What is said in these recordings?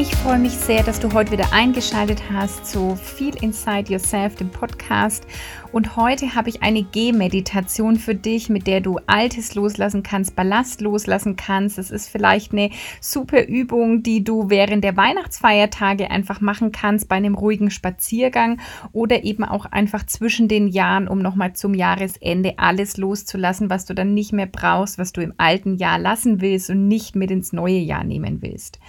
Ich freue mich sehr, dass du heute wieder eingeschaltet hast zu Feel Inside Yourself, dem Podcast. Und heute habe ich eine Gehmeditation für dich, mit der du Altes loslassen kannst, Ballast loslassen kannst. Es ist vielleicht eine super Übung, die du während der Weihnachtsfeiertage einfach machen kannst bei einem ruhigen Spaziergang oder eben auch einfach zwischen den Jahren, um nochmal zum Jahresende alles loszulassen, was du dann nicht mehr brauchst, was du im alten Jahr lassen willst und nicht mit ins neue Jahr nehmen willst.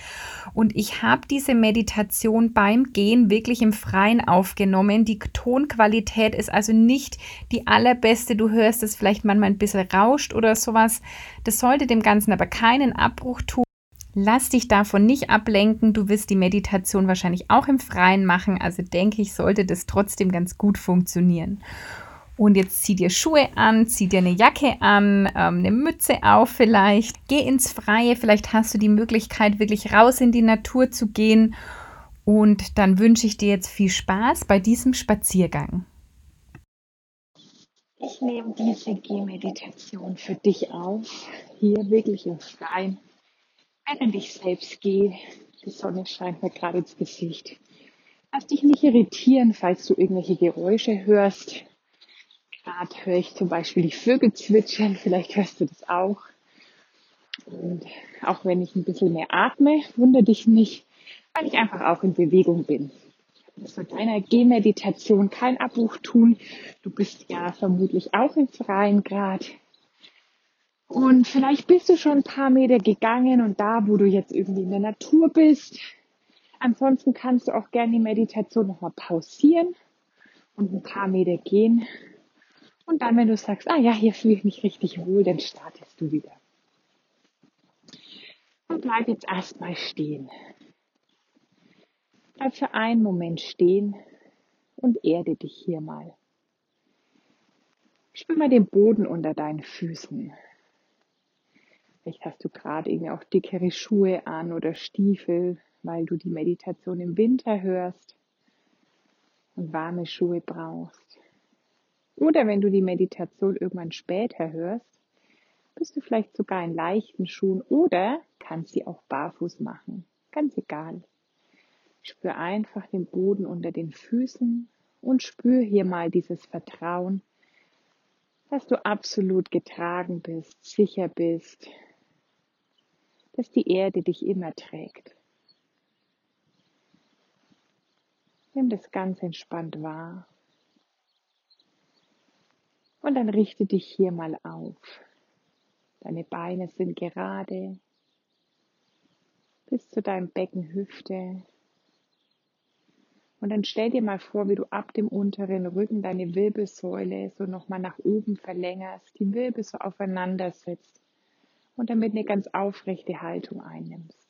Und ich habe diese Meditation beim Gehen wirklich im Freien aufgenommen. Die Tonqualität ist also nicht die allerbeste. Du hörst es vielleicht manchmal ein bisschen rauscht oder sowas. Das sollte dem Ganzen aber keinen Abbruch tun. Lass dich davon nicht ablenken. Du wirst die Meditation wahrscheinlich auch im Freien machen. Also denke ich, sollte das trotzdem ganz gut funktionieren. Und jetzt zieh dir Schuhe an, zieh dir eine Jacke an, ähm, eine Mütze auf vielleicht. Geh ins Freie, vielleicht hast du die Möglichkeit, wirklich raus in die Natur zu gehen. Und dann wünsche ich dir jetzt viel Spaß bei diesem Spaziergang. Ich nehme diese Gehmeditation für dich auf, hier wirklich im Freien, während ich selbst gehe. Die Sonne scheint mir gerade ins Gesicht. Lass dich nicht irritieren, falls du irgendwelche Geräusche hörst. Gerade höre ich zum Beispiel die Vögel zwitschern, vielleicht hörst du das auch. Und auch wenn ich ein bisschen mehr atme, wundere dich nicht, weil ich einfach auch in Bewegung bin. Zu deiner Gehmeditation kein Abbruch tun. Du bist ja vermutlich auch im freien Grad. Und vielleicht bist du schon ein paar Meter gegangen und da, wo du jetzt irgendwie in der Natur bist. Ansonsten kannst du auch gerne die Meditation nochmal pausieren und ein paar Meter gehen und dann, wenn du sagst, ah ja, hier fühle ich mich richtig wohl, dann startest du wieder. Und bleib jetzt erstmal stehen. Bleib für einen Moment stehen und erde dich hier mal. Spür mal den Boden unter deinen Füßen. Vielleicht hast du gerade irgendwie auch dickere Schuhe an oder Stiefel, weil du die Meditation im Winter hörst und warme Schuhe brauchst. Oder wenn du die Meditation irgendwann später hörst, bist du vielleicht sogar in leichten Schuhen oder kannst sie auch barfuß machen. Ganz egal. Spür einfach den Boden unter den Füßen und spür hier mal dieses Vertrauen, dass du absolut getragen bist, sicher bist, dass die Erde dich immer trägt. Nimm das ganz entspannt wahr. Und dann richte dich hier mal auf. Deine Beine sind gerade bis zu deinem Beckenhüfte. Und dann stell dir mal vor, wie du ab dem unteren Rücken deine Wirbelsäule so nochmal nach oben verlängerst, die Wirbel so aufeinander setzt und damit eine ganz aufrechte Haltung einnimmst.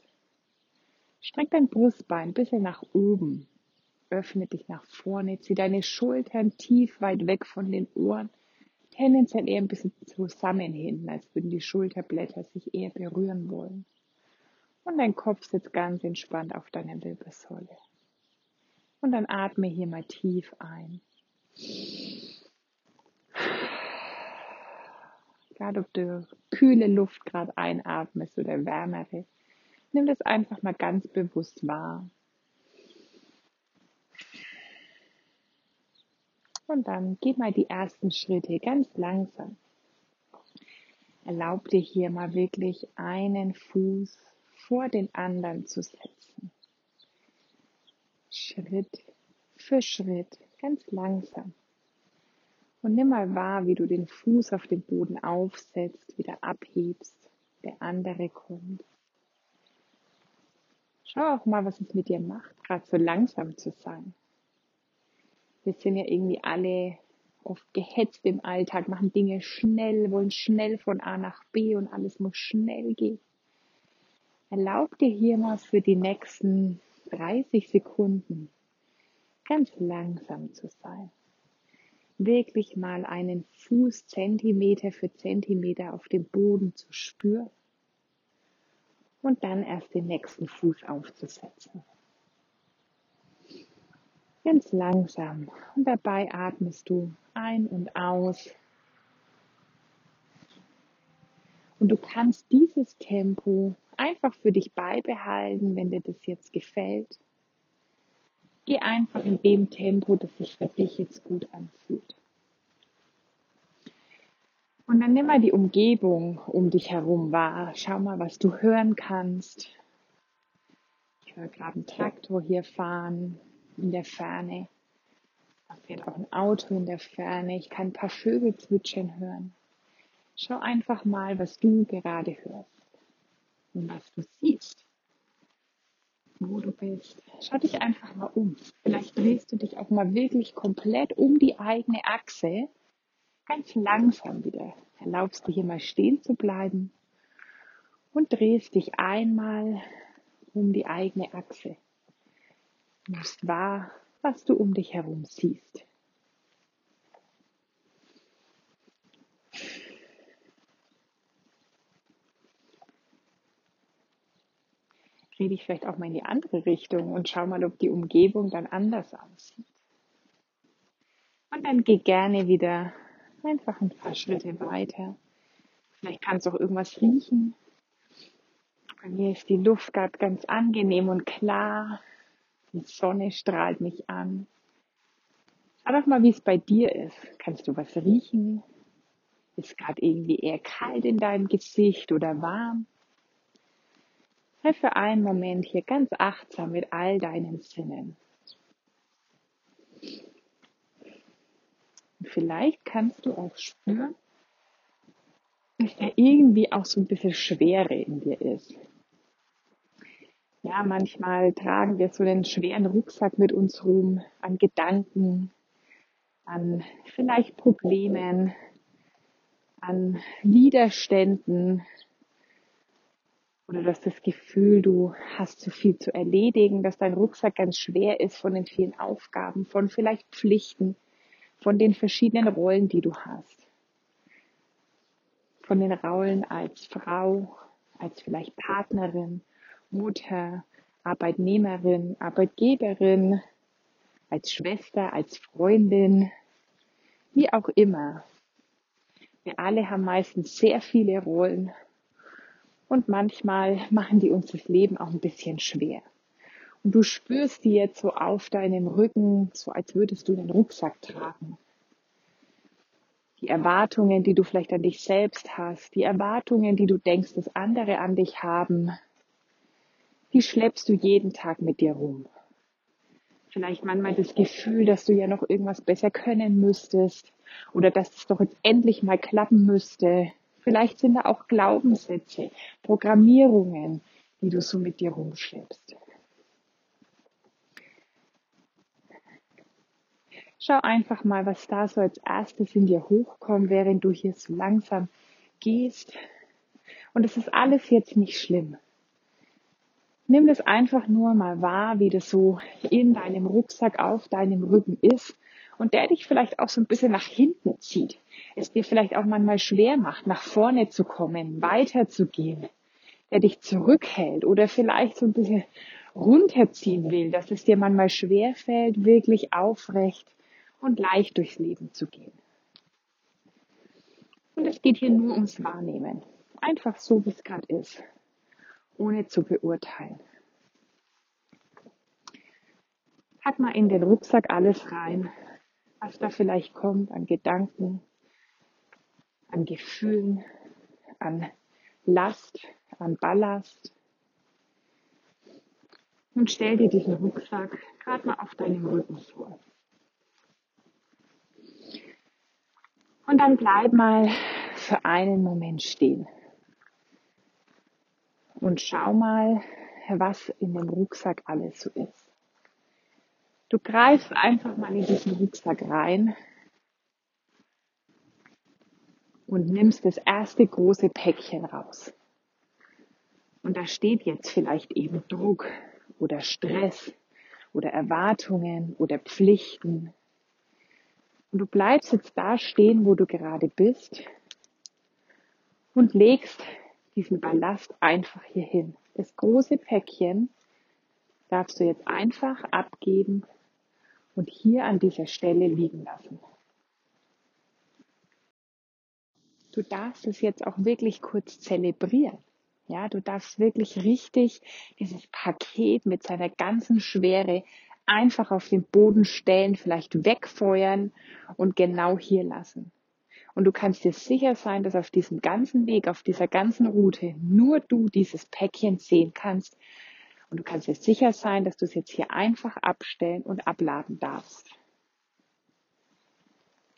Streck dein Brustbein ein bisschen nach oben, öffne dich nach vorne, zieh deine Schultern tief weit weg von den Ohren tendenziell eher ein bisschen zusammen hinten, als würden die Schulterblätter sich eher berühren wollen. Und dein Kopf sitzt ganz entspannt auf deiner Wirbelsäule. Und dann atme hier mal tief ein. Gerade ob du kühle Luft gerade einatmest oder wärmere, nimm das einfach mal ganz bewusst wahr. Und dann geh mal die ersten Schritte ganz langsam. Erlaub dir hier mal wirklich einen Fuß vor den anderen zu setzen. Schritt für Schritt, ganz langsam. Und nimm mal wahr, wie du den Fuß auf den Boden aufsetzt, wieder abhebst, der andere kommt. Schau auch mal, was es mit dir macht, gerade so langsam zu sein wir sind ja irgendwie alle oft gehetzt im Alltag, machen Dinge schnell, wollen schnell von A nach B und alles muss schnell gehen. Erlaub dir hier mal für die nächsten 30 Sekunden ganz langsam zu sein. wirklich mal einen Fuß Zentimeter für Zentimeter auf dem Boden zu spüren und dann erst den nächsten Fuß aufzusetzen. Ganz langsam und dabei atmest du ein und aus. Und du kannst dieses Tempo einfach für dich beibehalten, wenn dir das jetzt gefällt. Geh einfach in dem Tempo, das sich für dich jetzt gut anfühlt. Und dann nimm mal die Umgebung um dich herum wahr. Schau mal, was du hören kannst. Ich höre gerade einen Traktor hier fahren in der Ferne. Da fährt auch ein Auto in der Ferne. Ich kann ein paar Vögel zwitschern hören. Schau einfach mal, was du gerade hörst und was du siehst wo du bist. Schau dich einfach mal um. Vielleicht drehst du dich auch mal wirklich komplett um die eigene Achse. Ganz langsam wieder. Erlaubst du hier mal stehen zu bleiben und drehst dich einmal um die eigene Achse. Nimmst wahr, was du um dich herum siehst. dreh dich vielleicht auch mal in die andere Richtung und schau mal, ob die Umgebung dann anders aussieht. Und dann geh gerne wieder einfach ein paar Schritte weiter. Vielleicht kannst du auch irgendwas riechen. Bei mir ist die Luft gerade ganz angenehm und klar. Die Sonne strahlt mich an. Schau doch mal, wie es bei dir ist. Kannst du was riechen? Ist gerade irgendwie eher kalt in deinem Gesicht oder warm? Sei für einen Moment hier ganz achtsam mit all deinen Sinnen. Und vielleicht kannst du auch spüren, dass da irgendwie auch so ein bisschen Schwere in dir ist. Ja, manchmal tragen wir so einen schweren Rucksack mit uns rum an Gedanken, an vielleicht Problemen, an Widerständen, oder du hast das Gefühl, du hast zu viel zu erledigen, dass dein Rucksack ganz schwer ist von den vielen Aufgaben, von vielleicht Pflichten, von den verschiedenen Rollen, die du hast. Von den Rollen als Frau, als vielleicht Partnerin, Mutter, Arbeitnehmerin, Arbeitgeberin, als Schwester, als Freundin, wie auch immer. Wir alle haben meistens sehr viele Rollen und manchmal machen die uns das Leben auch ein bisschen schwer. Und du spürst die jetzt so auf deinem Rücken, so als würdest du den Rucksack tragen. Die Erwartungen, die du vielleicht an dich selbst hast, die Erwartungen, die du denkst, dass andere an dich haben, die schleppst du jeden Tag mit dir rum. Vielleicht manchmal das Gefühl, dass du ja noch irgendwas besser können müsstest oder dass es doch jetzt endlich mal klappen müsste. Vielleicht sind da auch Glaubenssätze, Programmierungen, die du so mit dir rumschleppst. Schau einfach mal, was da so als erstes in dir hochkommt, während du hier so langsam gehst. Und es ist alles jetzt nicht schlimm. Nimm das einfach nur mal wahr, wie das so in deinem Rucksack auf deinem Rücken ist und der dich vielleicht auch so ein bisschen nach hinten zieht. Es dir vielleicht auch manchmal schwer macht, nach vorne zu kommen, weiterzugehen, der dich zurückhält oder vielleicht so ein bisschen runterziehen will, dass es dir manchmal schwer fällt, wirklich aufrecht und leicht durchs Leben zu gehen. Und es geht hier nur ums Wahrnehmen. Einfach so, wie es gerade ist, ohne zu beurteilen. Pack mal in den Rucksack alles rein, was da vielleicht kommt an Gedanken, an Gefühlen, an Last, an Ballast. Und stell dir diesen Rucksack gerade mal auf deinem Rücken vor. Und dann bleib mal für einen Moment stehen. Und schau mal, was in dem Rucksack alles so ist. Du greifst einfach mal in diesen Rucksack rein und nimmst das erste große Päckchen raus. Und da steht jetzt vielleicht eben Druck oder Stress oder Erwartungen oder Pflichten. Und du bleibst jetzt da stehen, wo du gerade bist und legst diesen Ballast einfach hier hin. Das große Päckchen darfst du jetzt einfach abgeben und hier an dieser Stelle liegen lassen. Du darfst es jetzt auch wirklich kurz zelebrieren. Ja, du darfst wirklich richtig dieses Paket mit seiner ganzen Schwere einfach auf den Boden stellen, vielleicht wegfeuern und genau hier lassen. Und du kannst dir sicher sein, dass auf diesem ganzen Weg, auf dieser ganzen Route nur du dieses Päckchen sehen kannst. Und du kannst dir sicher sein, dass du es jetzt hier einfach abstellen und abladen darfst.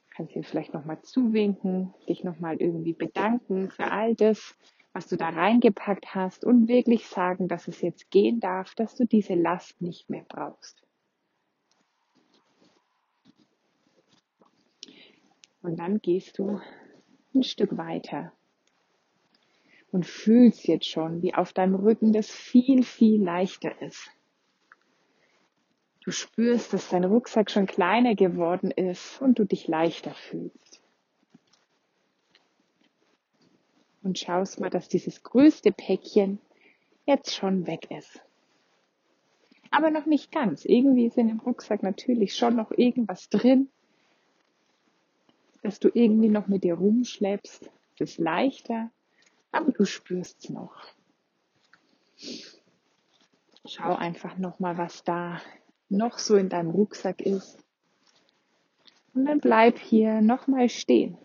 Du kannst dir vielleicht nochmal zuwinken, dich nochmal irgendwie bedanken für all das, was du da reingepackt hast und wirklich sagen, dass es jetzt gehen darf, dass du diese Last nicht mehr brauchst. Und dann gehst du ein Stück weiter und fühlst jetzt schon, wie auf deinem Rücken das viel, viel leichter ist. Du spürst, dass dein Rucksack schon kleiner geworden ist und du dich leichter fühlst. Und schaust mal, dass dieses größte Päckchen jetzt schon weg ist. Aber noch nicht ganz. Irgendwie ist in dem Rucksack natürlich schon noch irgendwas drin, dass du irgendwie noch mit dir rumschleppst. Es ist leichter, aber du spürst es noch. Schau einfach nochmal, was da noch so in deinem Rucksack ist. Und dann bleib hier nochmal stehen.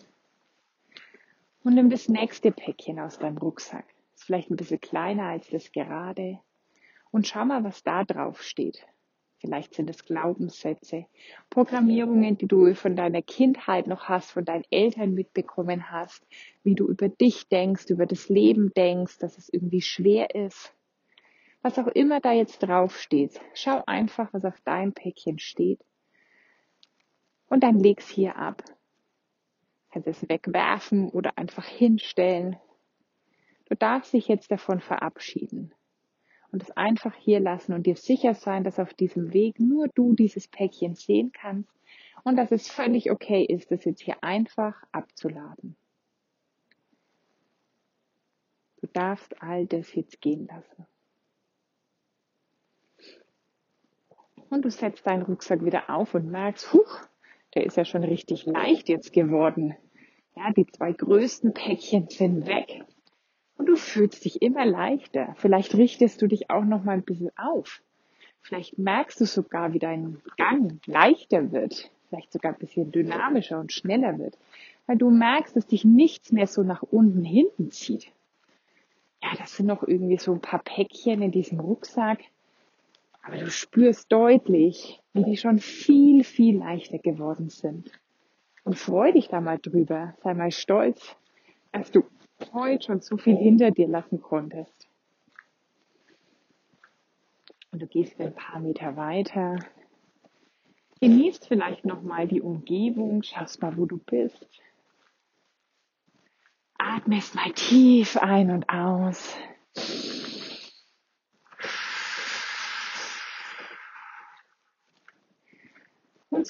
Und nimm das nächste Päckchen aus deinem Rucksack. Ist vielleicht ein bisschen kleiner als das gerade. Und schau mal, was da drauf steht. Vielleicht sind es Glaubenssätze, Programmierungen, die du von deiner Kindheit noch hast, von deinen Eltern mitbekommen hast, wie du über dich denkst, über das Leben denkst, dass es irgendwie schwer ist. Was auch immer da jetzt drauf steht, schau einfach, was auf deinem Päckchen steht. Und dann leg's hier ab. Kannst es wegwerfen oder einfach hinstellen. Du darfst dich jetzt davon verabschieden und es einfach hier lassen und dir sicher sein, dass auf diesem Weg nur du dieses Päckchen sehen kannst und dass es völlig okay ist, das jetzt hier einfach abzuladen. Du darfst all das jetzt gehen lassen. Und du setzt deinen Rucksack wieder auf und merkst, huch, der ist ja schon richtig leicht jetzt geworden. Ja, die zwei größten Päckchen sind weg und du fühlst dich immer leichter. Vielleicht richtest du dich auch noch mal ein bisschen auf. Vielleicht merkst du sogar, wie dein Gang leichter wird, vielleicht sogar ein bisschen dynamischer und schneller wird, weil du merkst, dass dich nichts mehr so nach unten hinten zieht. Ja, das sind noch irgendwie so ein paar Päckchen in diesem Rucksack, aber du spürst deutlich, wie die schon viel, viel leichter geworden sind. Und freu dich da mal drüber, sei mal stolz, dass du heute schon so viel hinter dir lassen konntest. Und du gehst ein paar Meter weiter, genießt vielleicht nochmal die Umgebung, schaust mal, wo du bist. Atmest mal tief ein und aus.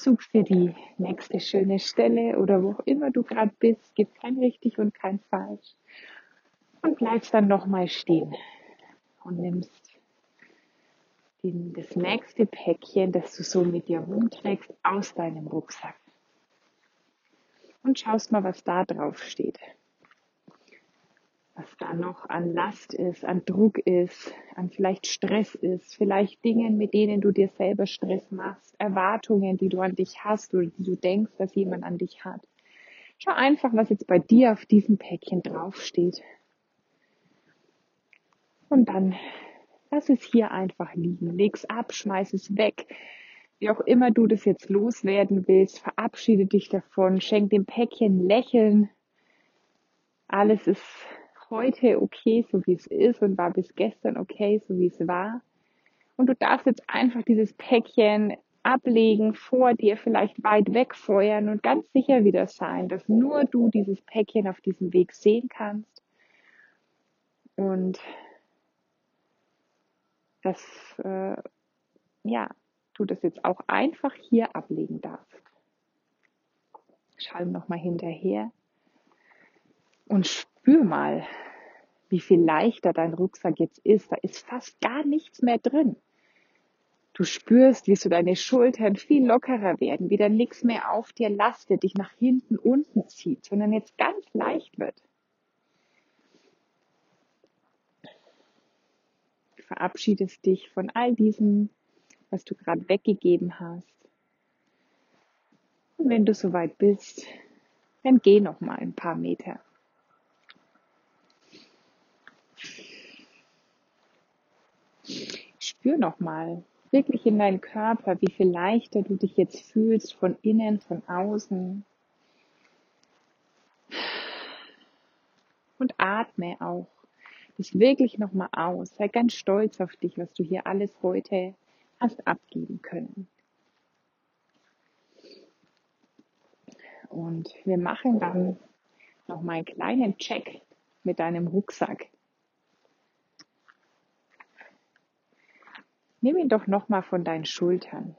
Suchst dir die nächste schöne Stelle oder wo auch immer du gerade bist. Gibt kein richtig und kein falsch. Und bleibst dann nochmal stehen und nimmst den, das nächste Päckchen, das du so mit dir rumträgst, aus deinem Rucksack. Und schaust mal, was da drauf steht was da noch an Last ist, an Druck ist, an vielleicht Stress ist, vielleicht Dingen, mit denen du dir selber Stress machst, Erwartungen, die du an dich hast oder die du denkst, dass jemand an dich hat. Schau einfach, was jetzt bei dir auf diesem Päckchen draufsteht. Und dann lass es hier einfach liegen. Leg's ab, schmeiß es weg. Wie auch immer du das jetzt loswerden willst, verabschiede dich davon, schenk dem Päckchen Lächeln. Alles ist heute okay, so wie es ist und war bis gestern okay, so wie es war. Und du darfst jetzt einfach dieses Päckchen ablegen, vor dir vielleicht weit weg feuern und ganz sicher wieder sein, dass nur du dieses Päckchen auf diesem Weg sehen kannst. Und dass äh, ja, du das jetzt auch einfach hier ablegen darfst. Schau ihm nochmal hinterher und spür mal, wie viel leichter dein Rucksack jetzt ist. Da ist fast gar nichts mehr drin. Du spürst, wie so deine Schultern viel lockerer werden, wie dann nichts mehr auf dir lastet, dich nach hinten unten zieht, sondern jetzt ganz leicht wird. Du verabschiedest dich von all diesem, was du gerade weggegeben hast. Und wenn du soweit bist, dann geh noch mal ein paar Meter. Spür noch mal wirklich in deinen Körper, wie viel leichter du dich jetzt fühlst von innen, von außen. Und atme auch das wirklich nochmal aus. Sei ganz stolz auf dich, was du hier alles heute hast abgeben können. Und wir machen dann nochmal einen kleinen Check mit deinem Rucksack. Nimm ihn doch nochmal von deinen Schultern.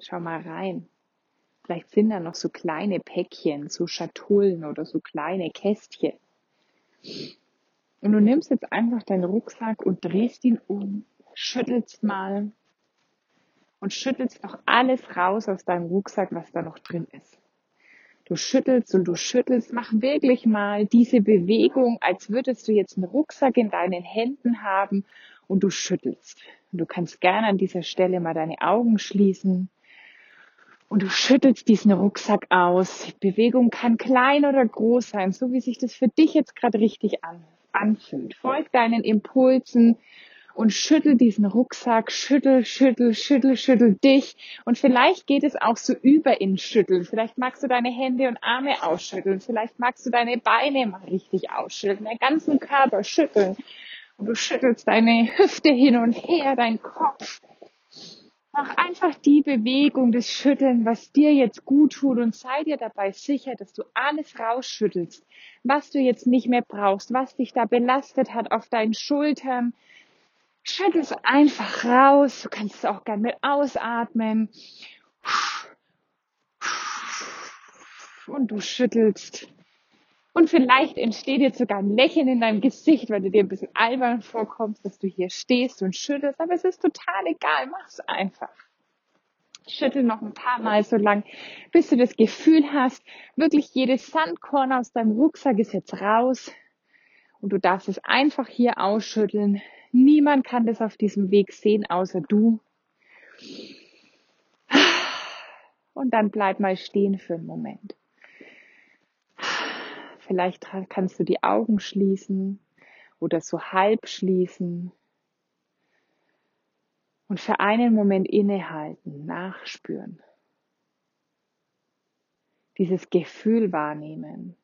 Schau mal rein. Vielleicht sind da noch so kleine Päckchen, so Schatullen oder so kleine Kästchen. Und du nimmst jetzt einfach deinen Rucksack und drehst ihn um, schüttelst mal und schüttelst noch alles raus aus deinem Rucksack, was da noch drin ist. Du schüttelst und du schüttelst, mach wirklich mal diese Bewegung, als würdest du jetzt einen Rucksack in deinen Händen haben und du schüttelst. Und du kannst gerne an dieser Stelle mal deine Augen schließen und du schüttelst diesen Rucksack aus. Die Bewegung kann klein oder groß sein, so wie sich das für dich jetzt gerade richtig an, anfühlt. Folg deinen Impulsen und schüttel diesen Rucksack, schüttel, schüttel, schüttel, schüttel dich. Und vielleicht geht es auch so über in Schütteln. Vielleicht magst du deine Hände und Arme ausschütteln. Vielleicht magst du deine Beine mal richtig ausschütteln, deinen ganzen Körper schütteln. Du schüttelst deine Hüfte hin und her, dein Kopf. Mach einfach die Bewegung des Schütteln, was dir jetzt gut tut und sei dir dabei sicher, dass du alles rausschüttelst, was du jetzt nicht mehr brauchst, was dich da belastet hat auf deinen Schultern. Schüttel es einfach raus. Du kannst es auch gern mit ausatmen. Und du schüttelst und vielleicht entsteht jetzt sogar ein Lächeln in deinem Gesicht, weil du dir ein bisschen albern vorkommst, dass du hier stehst und schüttelst. Aber es ist total egal. Mach's einfach. Schüttel noch ein paar Mal so lang, bis du das Gefühl hast, wirklich jedes Sandkorn aus deinem Rucksack ist jetzt raus. Und du darfst es einfach hier ausschütteln. Niemand kann das auf diesem Weg sehen, außer du. Und dann bleib mal stehen für einen Moment. Vielleicht kannst du die Augen schließen oder so halb schließen und für einen Moment innehalten, nachspüren. Dieses Gefühl wahrnehmen,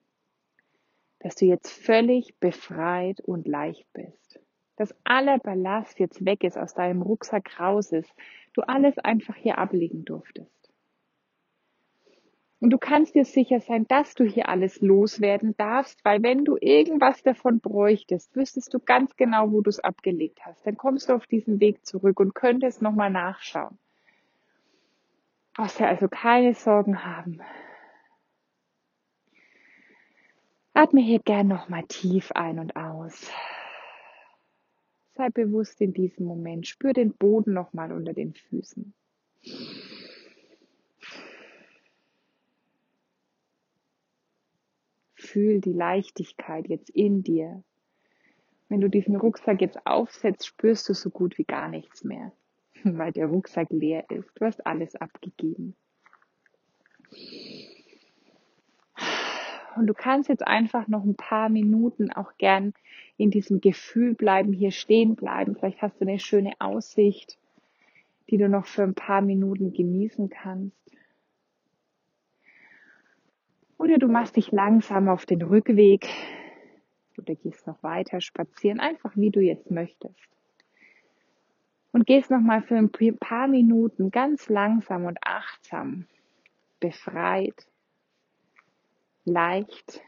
dass du jetzt völlig befreit und leicht bist. Dass aller Ballast jetzt weg ist, aus deinem Rucksack raus ist, du alles einfach hier ablegen durftest. Und du kannst dir sicher sein, dass du hier alles loswerden darfst, weil wenn du irgendwas davon bräuchtest, wüsstest du ganz genau, wo du es abgelegt hast. Dann kommst du auf diesen Weg zurück und könntest nochmal nachschauen. Brauchst ja also keine Sorgen haben. Atme hier gern nochmal tief ein und aus. Sei bewusst in diesem Moment. Spür den Boden nochmal unter den Füßen. Fühl die Leichtigkeit jetzt in dir. Wenn du diesen Rucksack jetzt aufsetzt, spürst du so gut wie gar nichts mehr, weil der Rucksack leer ist. Du hast alles abgegeben. Und du kannst jetzt einfach noch ein paar Minuten auch gern in diesem Gefühl bleiben, hier stehen bleiben. Vielleicht hast du eine schöne Aussicht, die du noch für ein paar Minuten genießen kannst. Oder du machst dich langsam auf den Rückweg oder gehst noch weiter spazieren, einfach wie du jetzt möchtest. Und gehst nochmal für ein paar Minuten ganz langsam und achtsam, befreit, leicht.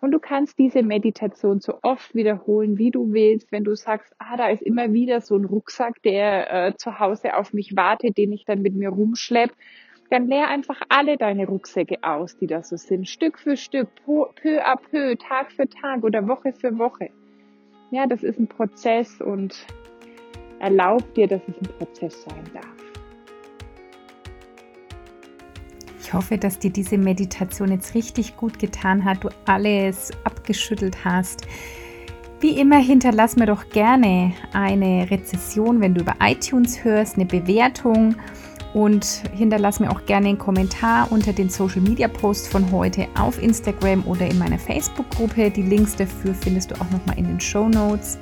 Und du kannst diese Meditation so oft wiederholen, wie du willst, wenn du sagst, ah, da ist immer wieder so ein Rucksack, der äh, zu Hause auf mich wartet, den ich dann mit mir rumschlepp dann leer einfach alle deine Rucksäcke aus, die da so sind, Stück für Stück, peu à peu, Tag für Tag oder Woche für Woche. Ja, das ist ein Prozess und erlaub dir, dass es ein Prozess sein darf. Ich hoffe, dass dir diese Meditation jetzt richtig gut getan hat, du alles abgeschüttelt hast. Wie immer hinterlass mir doch gerne eine Rezession, wenn du über iTunes hörst, eine Bewertung und hinterlass mir auch gerne einen Kommentar unter den Social Media Posts von heute auf Instagram oder in meiner Facebook-Gruppe. Die Links dafür findest du auch nochmal in den Show Notes.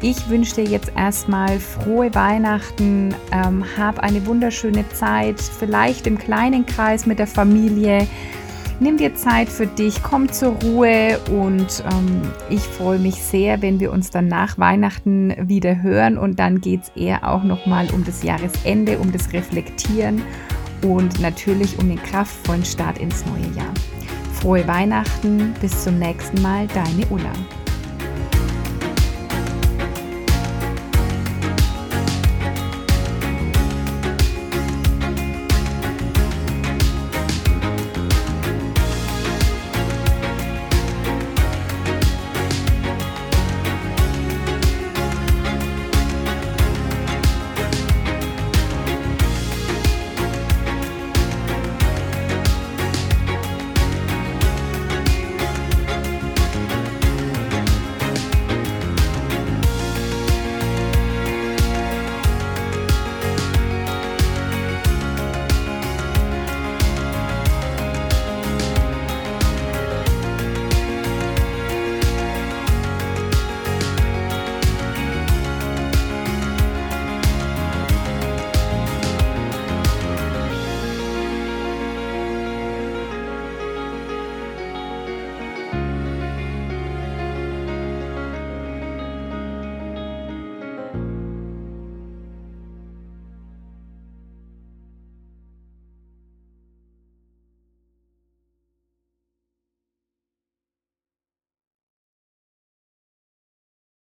Ich wünsche dir jetzt erstmal frohe Weihnachten, ähm, hab eine wunderschöne Zeit, vielleicht im kleinen Kreis mit der Familie. Nimm dir Zeit für dich, komm zur Ruhe und ähm, ich freue mich sehr, wenn wir uns dann nach Weihnachten wieder hören und dann geht es eher auch nochmal um das Jahresende, um das Reflektieren und natürlich um den kraftvollen Start ins neue Jahr. Frohe Weihnachten, bis zum nächsten Mal, deine Ulla.